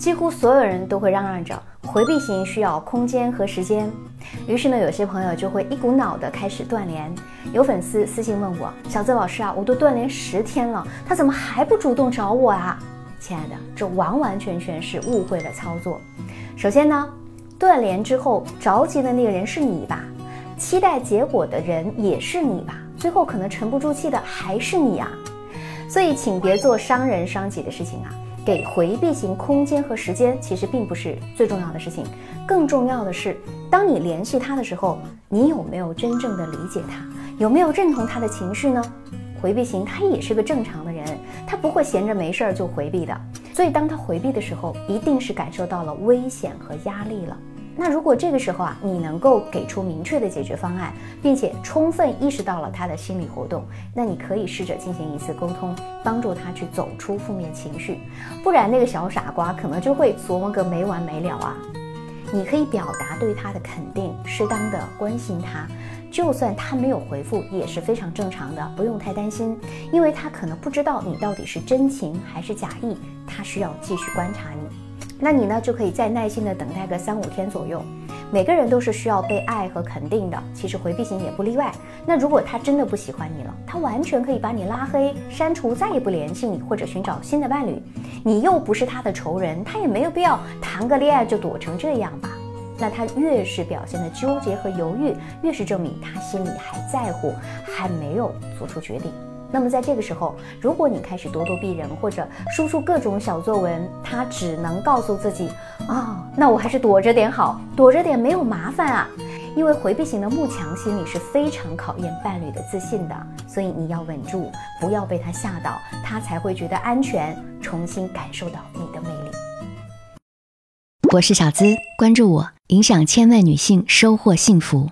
几乎所有人都会嚷嚷着回避型需要空间和时间，于是呢，有些朋友就会一股脑的开始断联。有粉丝私信问我：“小泽老师啊，我都断联十天了，他怎么还不主动找我啊？”亲爱的，这完完全全是误会了操作。首先呢，断联之后着急的那个人是你吧？期待结果的人也是你吧？最后可能沉不住气的还是你啊！所以，请别做伤人伤己的事情啊。给回避型空间和时间，其实并不是最重要的事情，更重要的是，当你联系他的时候，你有没有真正的理解他，有没有认同他的情绪呢？回避型他也是个正常的人，他不会闲着没事儿就回避的，所以当他回避的时候，一定是感受到了危险和压力了。那如果这个时候啊，你能够给出明确的解决方案，并且充分意识到了他的心理活动，那你可以试着进行一次沟通，帮助他去走出负面情绪。不然那个小傻瓜可能就会琢磨个没完没了啊。你可以表达对他的肯定，适当的关心他，就算他没有回复也是非常正常的，不用太担心，因为他可能不知道你到底是真情还是假意，他需要继续观察你。那你呢，就可以再耐心的等待个三五天左右。每个人都是需要被爱和肯定的，其实回避型也不例外。那如果他真的不喜欢你了，他完全可以把你拉黑、删除，再也不联系你，或者寻找新的伴侣。你又不是他的仇人，他也没有必要谈个恋爱就躲成这样吧？那他越是表现的纠结和犹豫，越是证明他心里还在乎，还没有做出决定。那么在这个时候，如果你开始咄咄逼人或者输出各种小作文，他只能告诉自己啊，那我还是躲着点好，躲着点没有麻烦啊。因为回避型的慕强心理是非常考验伴侣的自信的，所以你要稳住，不要被他吓到，他才会觉得安全，重新感受到你的魅力。我是小资，关注我，影响千万女性，收获幸福。